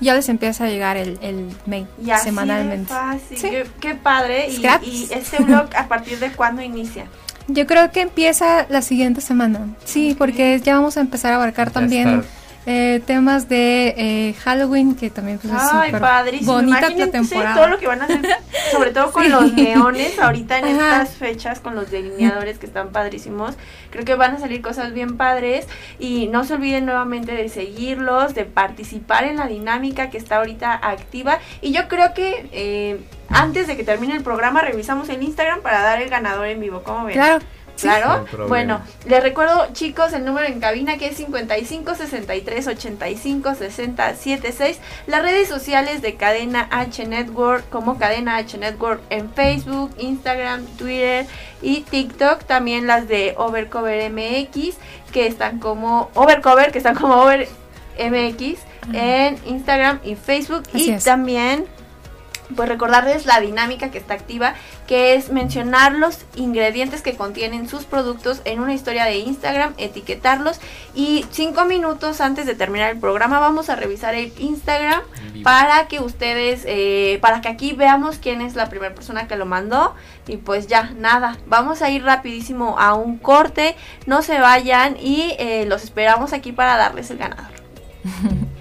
Ya les empieza a llegar el, el mail Y así de semanalmente. fácil. Sí. Qué, qué padre. Y, y este blog, ¿a partir de cuándo inicia? Yo creo que empieza la siguiente semana. Sí, porque ya vamos a empezar a abarcar también eh, temas de eh, Halloween, que también pues, Ay, es bonita la temporada. todo lo que van a hacer, sobre todo con los neones, ahorita en estas fechas, con los delineadores que están padrísimos. Creo que van a salir cosas bien padres y no se olviden nuevamente de seguirlos, de participar en la dinámica que está ahorita activa. Y yo creo que eh, antes de que termine el programa revisamos el Instagram para dar el ganador en vivo. ¿Cómo ven? Claro. Claro. bueno, les recuerdo, chicos, el número en cabina que es 55 63 85 60 76. Las redes sociales de Cadena H Network, como Cadena H Network en Facebook, Instagram, Twitter y TikTok. También las de Overcover MX, que están como Overcover, que están como Over MX en Instagram y Facebook. y también pues recordarles la dinámica que está activa, que es mencionar los ingredientes que contienen sus productos en una historia de Instagram, etiquetarlos y cinco minutos antes de terminar el programa vamos a revisar el Instagram para que ustedes, eh, para que aquí veamos quién es la primera persona que lo mandó y pues ya, nada, vamos a ir rapidísimo a un corte, no se vayan y eh, los esperamos aquí para darles el ganador.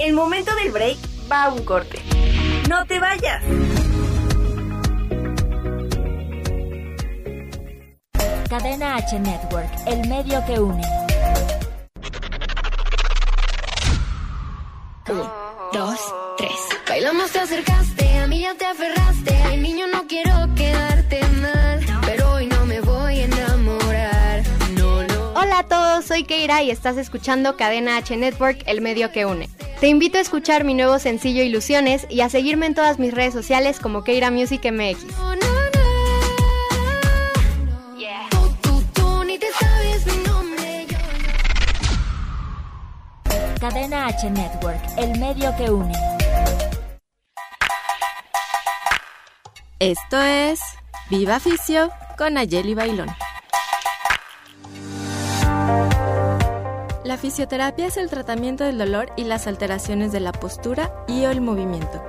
El momento del break va a un corte. No te vayas. Cadena H Network, el medio que une. Uno, dos, tres. Bailamos, te acercaste, a mí ya te aferraste. Ay, niño, no quiero quedarte soy Keira y estás escuchando Cadena H Network, el medio que une. Te invito a escuchar mi nuevo sencillo Ilusiones y a seguirme en todas mis redes sociales como Keira Music MX. Cadena H Network, el medio que une. Esto es Viva Ficio con Ayeli Bailón. La fisioterapia es el tratamiento del dolor y las alteraciones de la postura y o el movimiento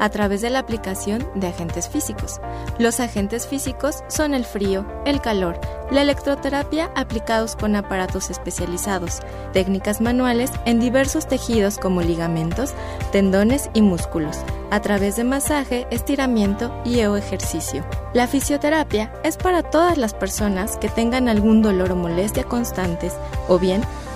a través de la aplicación de agentes físicos. Los agentes físicos son el frío, el calor, la electroterapia aplicados con aparatos especializados, técnicas manuales en diversos tejidos como ligamentos, tendones y músculos, a través de masaje, estiramiento y o ejercicio. La fisioterapia es para todas las personas que tengan algún dolor o molestia constantes o bien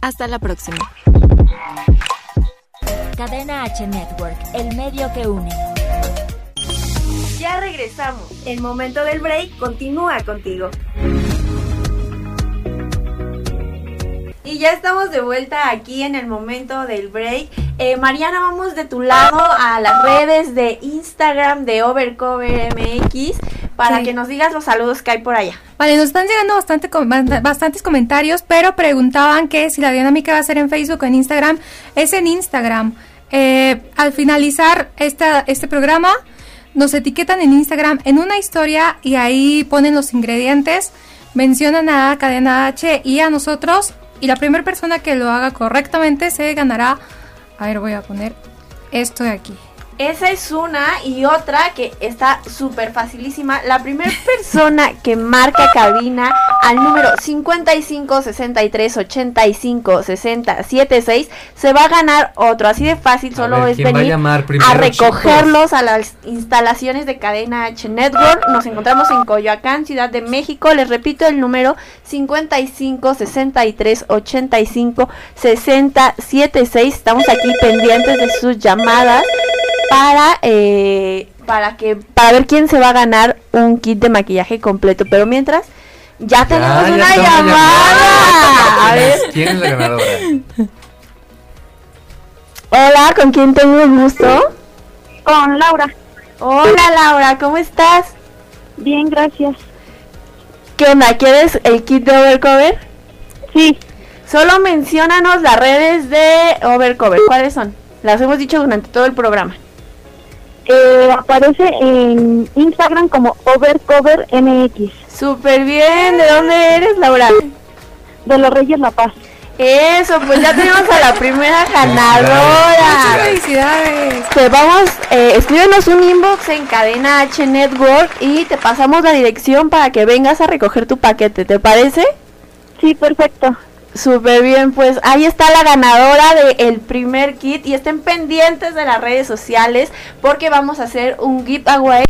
Hasta la próxima. Cadena H Network, el medio que une. Ya regresamos. El momento del break continúa contigo. Y ya estamos de vuelta aquí en el momento del break. Eh, Mariana, vamos de tu lado a las redes de Instagram de Overcover MX para que nos digas los saludos que hay por allá. Vale, nos están llegando bastante, bastantes comentarios, pero preguntaban que si la dinámica va a ser en Facebook o en Instagram. Es en Instagram. Eh, al finalizar esta, este programa, nos etiquetan en Instagram en una historia y ahí ponen los ingredientes, mencionan a Cadena H y a nosotros y la primera persona que lo haga correctamente se ganará, a ver voy a poner esto de aquí. Esa es una y otra que está súper facilísima. La primera persona que marca cabina al número 55 63 85 60 76 se va a ganar otro. Así de fácil, solo es venir a, recogerlos a las instalaciones de cadena H Network. Nos encontramos en Coyoacán, Ciudad de México. Les repito el número 55 63 85 60 76. Estamos aquí pendientes de sus llamadas para eh, para que para ver quién se va a ganar un kit de maquillaje completo. Pero mientras ya tenemos una llamada. ¿Quién es la ganadora? Hola, ¿con quién tengo el gusto? Con Laura. Hola Laura, ¿cómo estás? Bien, gracias. ¿Qué onda? ¿Quieres el kit de Overcover? Sí. Solo menciónanos las redes de Overcover. ¿Cuáles son? Las hemos dicho durante todo el programa. Eh, aparece en Instagram como Overcover MX. Súper bien. ¿De dónde eres, Laura? De los Reyes La Paz. Eso, pues ya tenemos a la primera ganadora. Muchas felicidades. Te vamos, eh, escríbenos un inbox en Cadena H Network y te pasamos la dirección para que vengas a recoger tu paquete, ¿te parece? Sí, perfecto. Súper bien, pues ahí está la ganadora del primer kit y estén pendientes de las redes sociales porque vamos a hacer un giveaway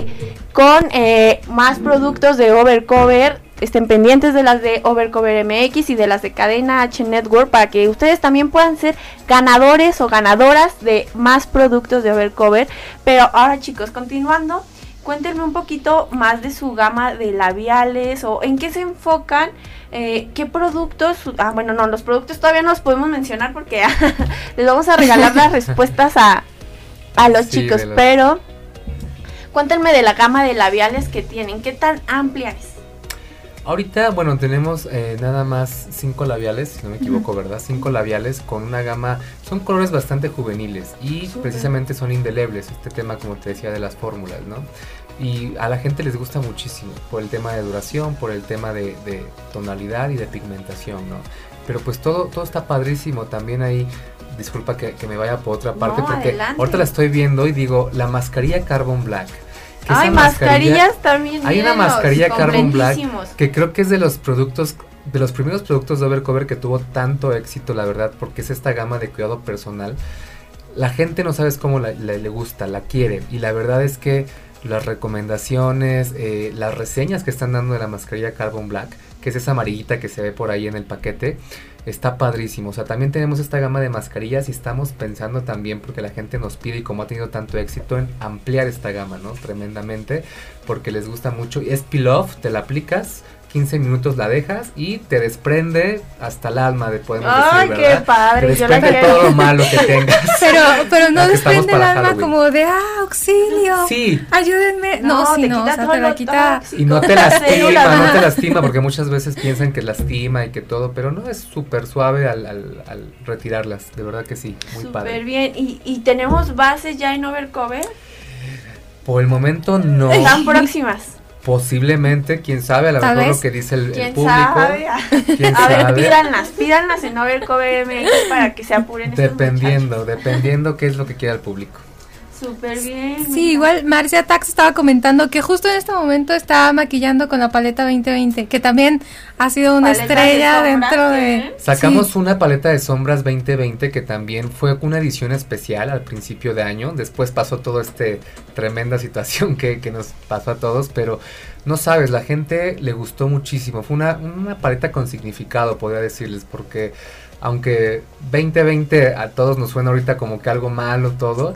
con eh, más productos de Overcover estén pendientes de las de Overcover MX y de las de Cadena H Network para que ustedes también puedan ser ganadores o ganadoras de más productos de Overcover. Pero ahora chicos, continuando, cuéntenme un poquito más de su gama de labiales o en qué se enfocan. Eh, ¿Qué productos? Ah, bueno, no, los productos todavía no los podemos mencionar porque les vamos a regalar las respuestas a, a los Sí, chicos, los- pero cuéntenme de la gama de labiales que tienen, ¿qué tan amplia es? Ahorita, bueno, tenemos eh, nada más cinco labiales, si no me equivoco, ¿verdad? Cinco labiales con una gama, son colores bastante juveniles y precisamente son indelebles, este tema, como te decía, de las fórmulas, ¿no? Y a la gente les gusta muchísimo por el tema de duración, por el tema de, de tonalidad y de pigmentación, ¿no? Pero pues todo, todo está padrísimo, también ahí, disculpa que, que me vaya por otra parte, No, porque adelante. ahorita la estoy viendo y digo, la mascarilla Carbon Black. que Ay, esa mascarillas también. hay una mascarilla Carbon Black que creo que es de los productos, de los primeros productos de Overcover que tuvo tanto éxito, la verdad, porque es esta gama de cuidado personal. La gente no sabes cómo la- la- le gusta, la quiere. Y la verdad es que las recomendaciones, eh, las reseñas que están dando de la mascarilla Carbon Black, que es esa amarillita que se ve por ahí en el paquete, está padrísimo. O sea, también tenemos esta gama de mascarillas y estamos pensando también, porque la gente nos pide y como ha tenido tanto éxito, en ampliar esta gama, ¿no? Tremendamente, porque les gusta mucho. Y es peel off, te la aplicas. 15 minutos la dejas y te desprende hasta el alma de podemos Ay, decir, qué ¿verdad? padre, Te yo la desprende todo lo malo que tengas. Pero, pero no desprende el para alma Halloween. como de, ah, auxilio. Sí. Ayúdenme. No, No, sí, te no, o sea, te la quita. Y no te lastima, no te lastima, porque muchas veces piensan que lastima y que todo, pero no es súper suave al, al- al retirarlas, de verdad que sí, muy Súper padre. bien. ¿Y, y tenemos bases ya en Overcover? Por el momento no, Están próximas. Posiblemente, quién sabe, a lo mejor lo que dice el, el ¿Quién público. sabe? ¿Quién A ver, sabe? pídanlas, pídanlas en Overcover MX para que se apuren Dependiendo, dependiendo qué es lo que quiera el público. Súper bien. Sí, igual Marcia Tax estaba comentando que justo en este momento está maquillando con la paleta 2020, que también ha sido una Paleta de estrella sombras, dentro de... Sacamos Sí. una paleta de sombras 2020 que también fue una edición especial al principio de año. Después pasó toda esta tremenda situación que, que nos pasó a todos, pero no sabes, la gente le gustó muchísimo. Fue una, una paleta con significado, podría decirles, porque aunque 2020 a todos nos suena ahorita como que algo malo todo,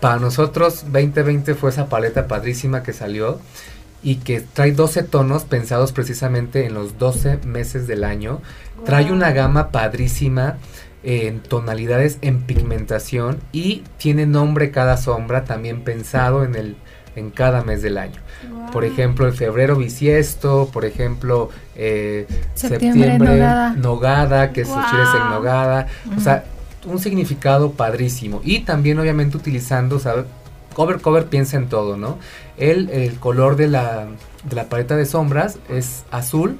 para nosotros 2020 fue esa paleta padrísima que salió y que trae 12 tonos pensados precisamente en los 12 meses del año. Trae una gama padrísima en tonalidades, en pigmentación y tiene nombre cada sombra también pensado en el en cada mes del año. Por ejemplo, en febrero bisiesto, por ejemplo, eh, Septiembre, septiembre, nogada. nogada, que es Wow. chiles en nogada. O sea, un significado padrísimo. Y también obviamente utilizando, ¿sabes? Cover Cover piensa en todo, ¿no? El, el color de la, de la paleta de sombras es azul,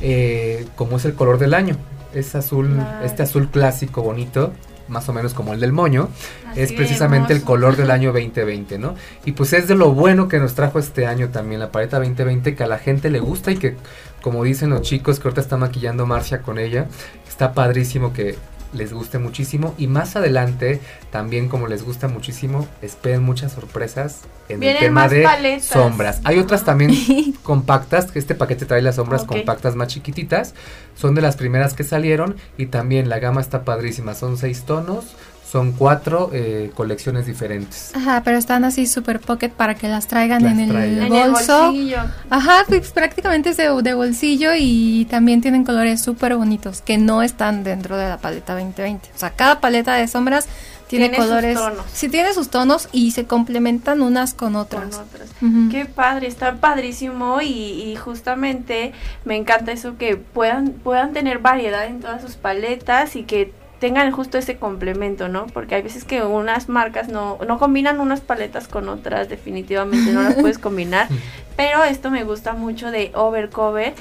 eh, como es el color del año. Es azul, este azul clásico bonito, más o menos como el del moño, Así es precisamente el color del año 2020, ¿no? Y pues es de lo bueno que nos trajo este año también la paleta 2020, que a la gente le gusta y que, como dicen los chicos que ahorita está maquillando Marcia con ella, está padrísimo que les guste muchísimo. Y más adelante también como les gusta muchísimo esperen muchas sorpresas en Vienen el tema de paletas. sombras. Hay otras también compactas que este paquete trae las sombras compactas más chiquititas. Son de las primeras que salieron y también la gama está padrísima. Son seis tonos son cuatro eh, colecciones diferentes Ajá, pero están así super pocket para que las traigan Las en el traigan. En el bolso. bolsillo. Ajá, pues prácticamente es de, de bolsillo y también tienen colores súper bonitos que no están dentro de la paleta 2020. O sea, cada paleta de sombras tiene, Tiene sus colores. tonos. Sí, tiene sus tonos y se complementan unas con otras. Con otras. Ujú. Qué padre, está padrísimo y, y justamente me encanta eso que puedan, puedan tener variedad en todas sus paletas y que tengan justo ese complemento, ¿no? Porque hay veces que unas marcas no, no combinan unas paletas con otras, definitivamente no las puedes combinar, pero esto me gusta mucho de Overcover.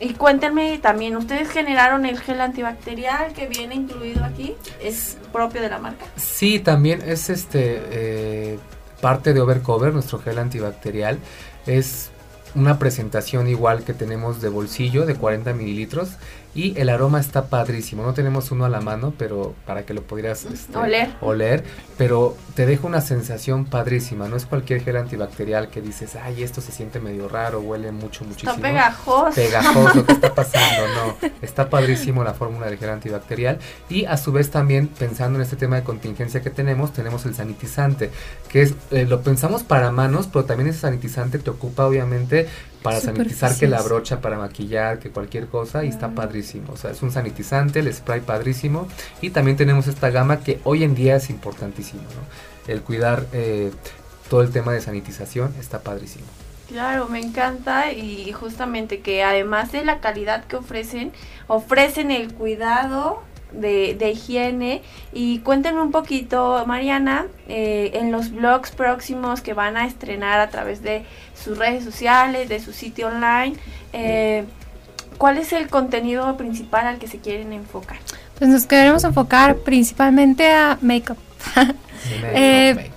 Y cuéntenme también, ¿ustedes generaron el gel antibacterial que viene incluido aquí? ¿Es propio de la marca? Sí, también es este eh, parte de Overcover, nuestro gel antibacterial. Es una presentación igual que tenemos de bolsillo de 40 mililitros y el aroma está padrísimo. No tenemos uno a la mano, pero para que lo pudieras este, Oler. oler, pero te deja una sensación padrísima. No es cualquier gel antibacterial que dices, ay, esto se siente medio raro, huele mucho, muchísimo. Está pegajoso. Pegajoso, ¿qué está pasando? No, está padrísimo la fórmula del gel antibacterial y a su vez también pensando en este tema de contingencia que tenemos, tenemos el sanitizante, que es, eh, lo pensamos para manos, pero también ese sanitizante te ocupa obviamente para sanitizar que la brocha, para maquillar, que cualquier cosa y está padrísimo. O sea, es un sanitizante, el spray padrísimo y también tenemos esta gama que hoy en día es importantísimo, ¿no? El cuidar eh, todo el tema de sanitización está padrísimo. Claro, me encanta y justamente que además de la calidad que ofrecen, ofrecen el cuidado de, de higiene y cuéntenme un poquito, Mariana, eh, en los blogs próximos que van a estrenar a través de sus redes sociales, de su sitio online, eh, ¿cuál es el contenido principal al que se quieren enfocar? Pues nos queremos enfocar principalmente a make-up. Eh,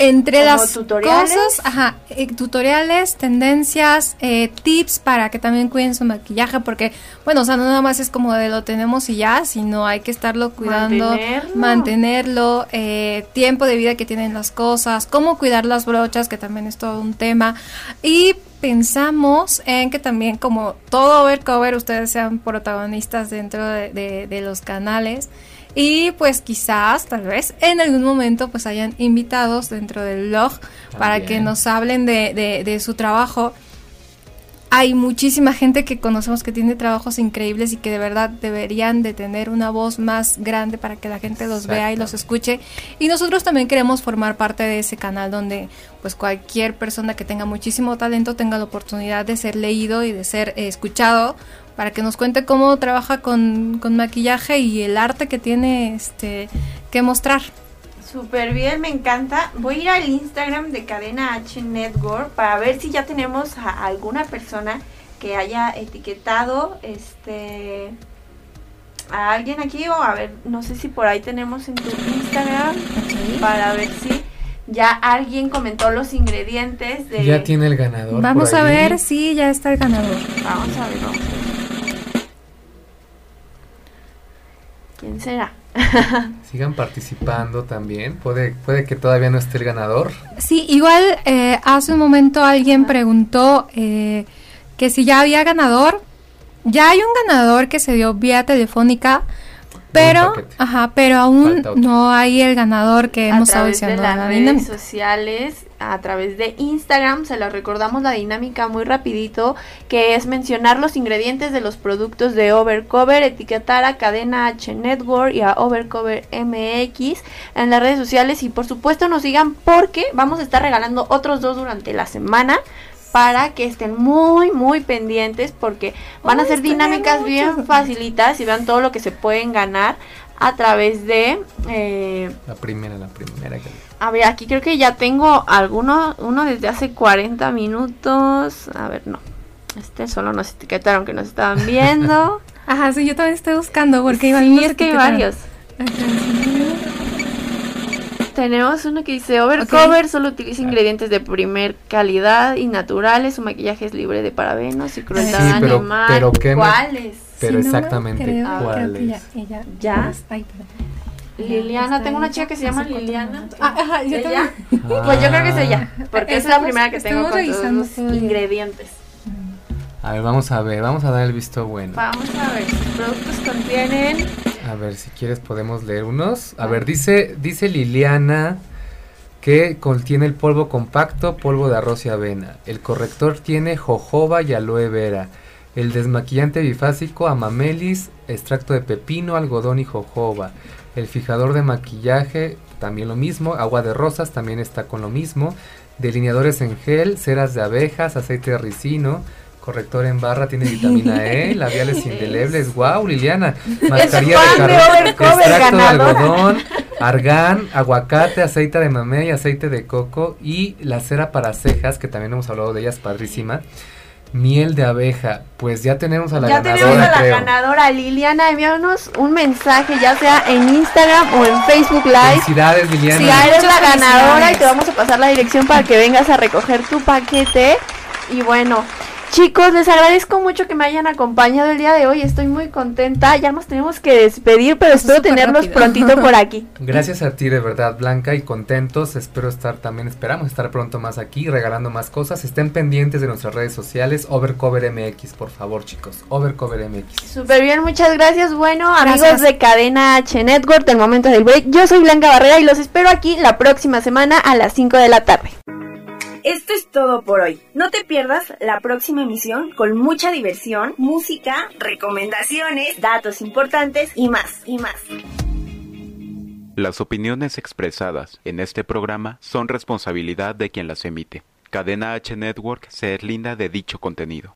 entre ¿Como las tutoriales? cosas, ajá, eh, tutoriales, tendencias, eh, tips para que también cuiden su maquillaje, porque, bueno, o sea, no nada más es como de lo tenemos y ya, sino hay que estarlo cuidando, Mantenerlo. mantenerlo, eh, tiempo de vida que tienen las cosas, cómo cuidar las brochas, que también es todo un tema, y pensamos en que también como todo overcover ustedes sean protagonistas dentro de, de- de los canales y pues quizás tal vez en algún momento pues hayan invitados dentro del blog para que nos hablen de, de- de su trabajo. Hay muchísima gente que conocemos que tiene trabajos increíbles y que de verdad deberían de tener una voz más grande para que la gente los vea y los escuche. Y nosotros también queremos formar parte de ese canal donde pues cualquier persona que tenga muchísimo talento tenga la oportunidad de ser leído y de ser eh, escuchado para que nos cuente cómo trabaja con, con maquillaje y el arte que tiene este que mostrar. Súper bien, me encanta. Voy a ir al Instagram de Cadena H Network para ver si ya tenemos a alguna persona que haya etiquetado este a alguien aquí o a ver, no sé si por ahí tenemos en tu Instagram para ver si ya alguien comentó los ingredientes de Ya tiene el ganador. Vamos por a ahí. ver si ya está el ganador. Vamos a ver, vamos a ver. ¿Quién será? Sigan participando también. Puede, puede que todavía no esté el ganador. Sí, igual eh, hace un momento alguien preguntó eh, que si ya había ganador. Ya hay un ganador que se dio vía telefónica, pero, ajá, pero aún no hay el ganador que a hemos estado través de diciendo. las la redes sociales, a través de Instagram, se los recordamos la dinámica muy rapidito, que es mencionar los ingredientes de los productos de Overcover, etiquetar a Cadena H Network y a Overcover MX en las redes sociales y por supuesto nos sigan porque vamos a estar regalando otros dos durante la semana para que estén muy muy pendientes porque van a ser dinámicas mucho. bien facilitas y vean todo lo que se pueden ganar a través de eh, La primera, la primera. que- a ver, aquí creo que ya tengo alguno, uno desde hace 40 minutos. A ver, no. Este solo nos etiquetaron que nos estaban viendo. Ajá, sí, yo también estoy buscando porque igual sí, es que hay varios. Ajá, Tenemos uno que dice Overcover solo utiliza ingredientes de primer calidad y naturales. Su maquillaje es libre de parabenos y crueldad Sí, animal. pero ¿qué me- ¿Cuáles? Pero Sí, no, exactamente, creo- creo que ¿cuáles? ya- ella- ¿Ya? Ay, perdón. Liliana, tengo una chica que se llama Liliana. Ah, ajá, yo. Pues yo creo que es ella, porque es la primera que tengo estamos con todos revisando los ingredientes. A ver, vamos a ver, vamos a dar el visto bueno. Vamos a ver, productos contienen A ver, si quieres podemos leer unos. A ver, dice, dice Liliana que contiene el polvo compacto, polvo de arroz y avena. El corrector tiene jojoba y aloe vera. El desmaquillante bifásico, amamelis, extracto de pepino, algodón y jojoba. El fijador de maquillaje, también lo mismo. Agua de rosas también está con lo mismo. Delineadores en gel, ceras de abejas, aceite de ricino. Corrector en barra tiene vitamina E, labiales indelebles. ¡Wow, Liliana! Mascarilla de carbón, extracto de algodón, argán, aguacate, aceite de mamey, y aceite de coco y la cera para cejas, que también hemos hablado de ellas, padrísima. Miel de abeja, pues ya tenemos a la ya ganadora. tenemos a la creo. ganadora Liliana, envíanos un mensaje ya sea en Instagram o en Facebook Live. Felicidades, Liliana. Si ya eres la ganadora y te vamos a pasar la dirección para que vengas a recoger tu paquete. Y bueno, chicos, les agradezco mucho que me hayan acompañado el día de hoy. Estoy muy contenta. Ya nos tenemos que despedir, pero espero tenerlos rápido. prontito por aquí. Gracias a ti de verdad Blanca y contentos, espero estar también, esperamos estar pronto más aquí regalando más cosas, estén pendientes de nuestras redes sociales, Overcover MX, por favor chicos, Overcover MX. Súper bien, muchas gracias. Bueno, amigos de Cadena H Network, del momento del break. Yo soy Blanca Barrera y los espero aquí la próxima semana a las 5 de la tarde. Esto es todo por hoy. No te pierdas la próxima emisión con mucha diversión, música, recomendaciones, datos importantes y más, y más. Las opiniones expresadas en este programa son responsabilidad de quien las emite. Cadena H Network se deslinda de dicho contenido.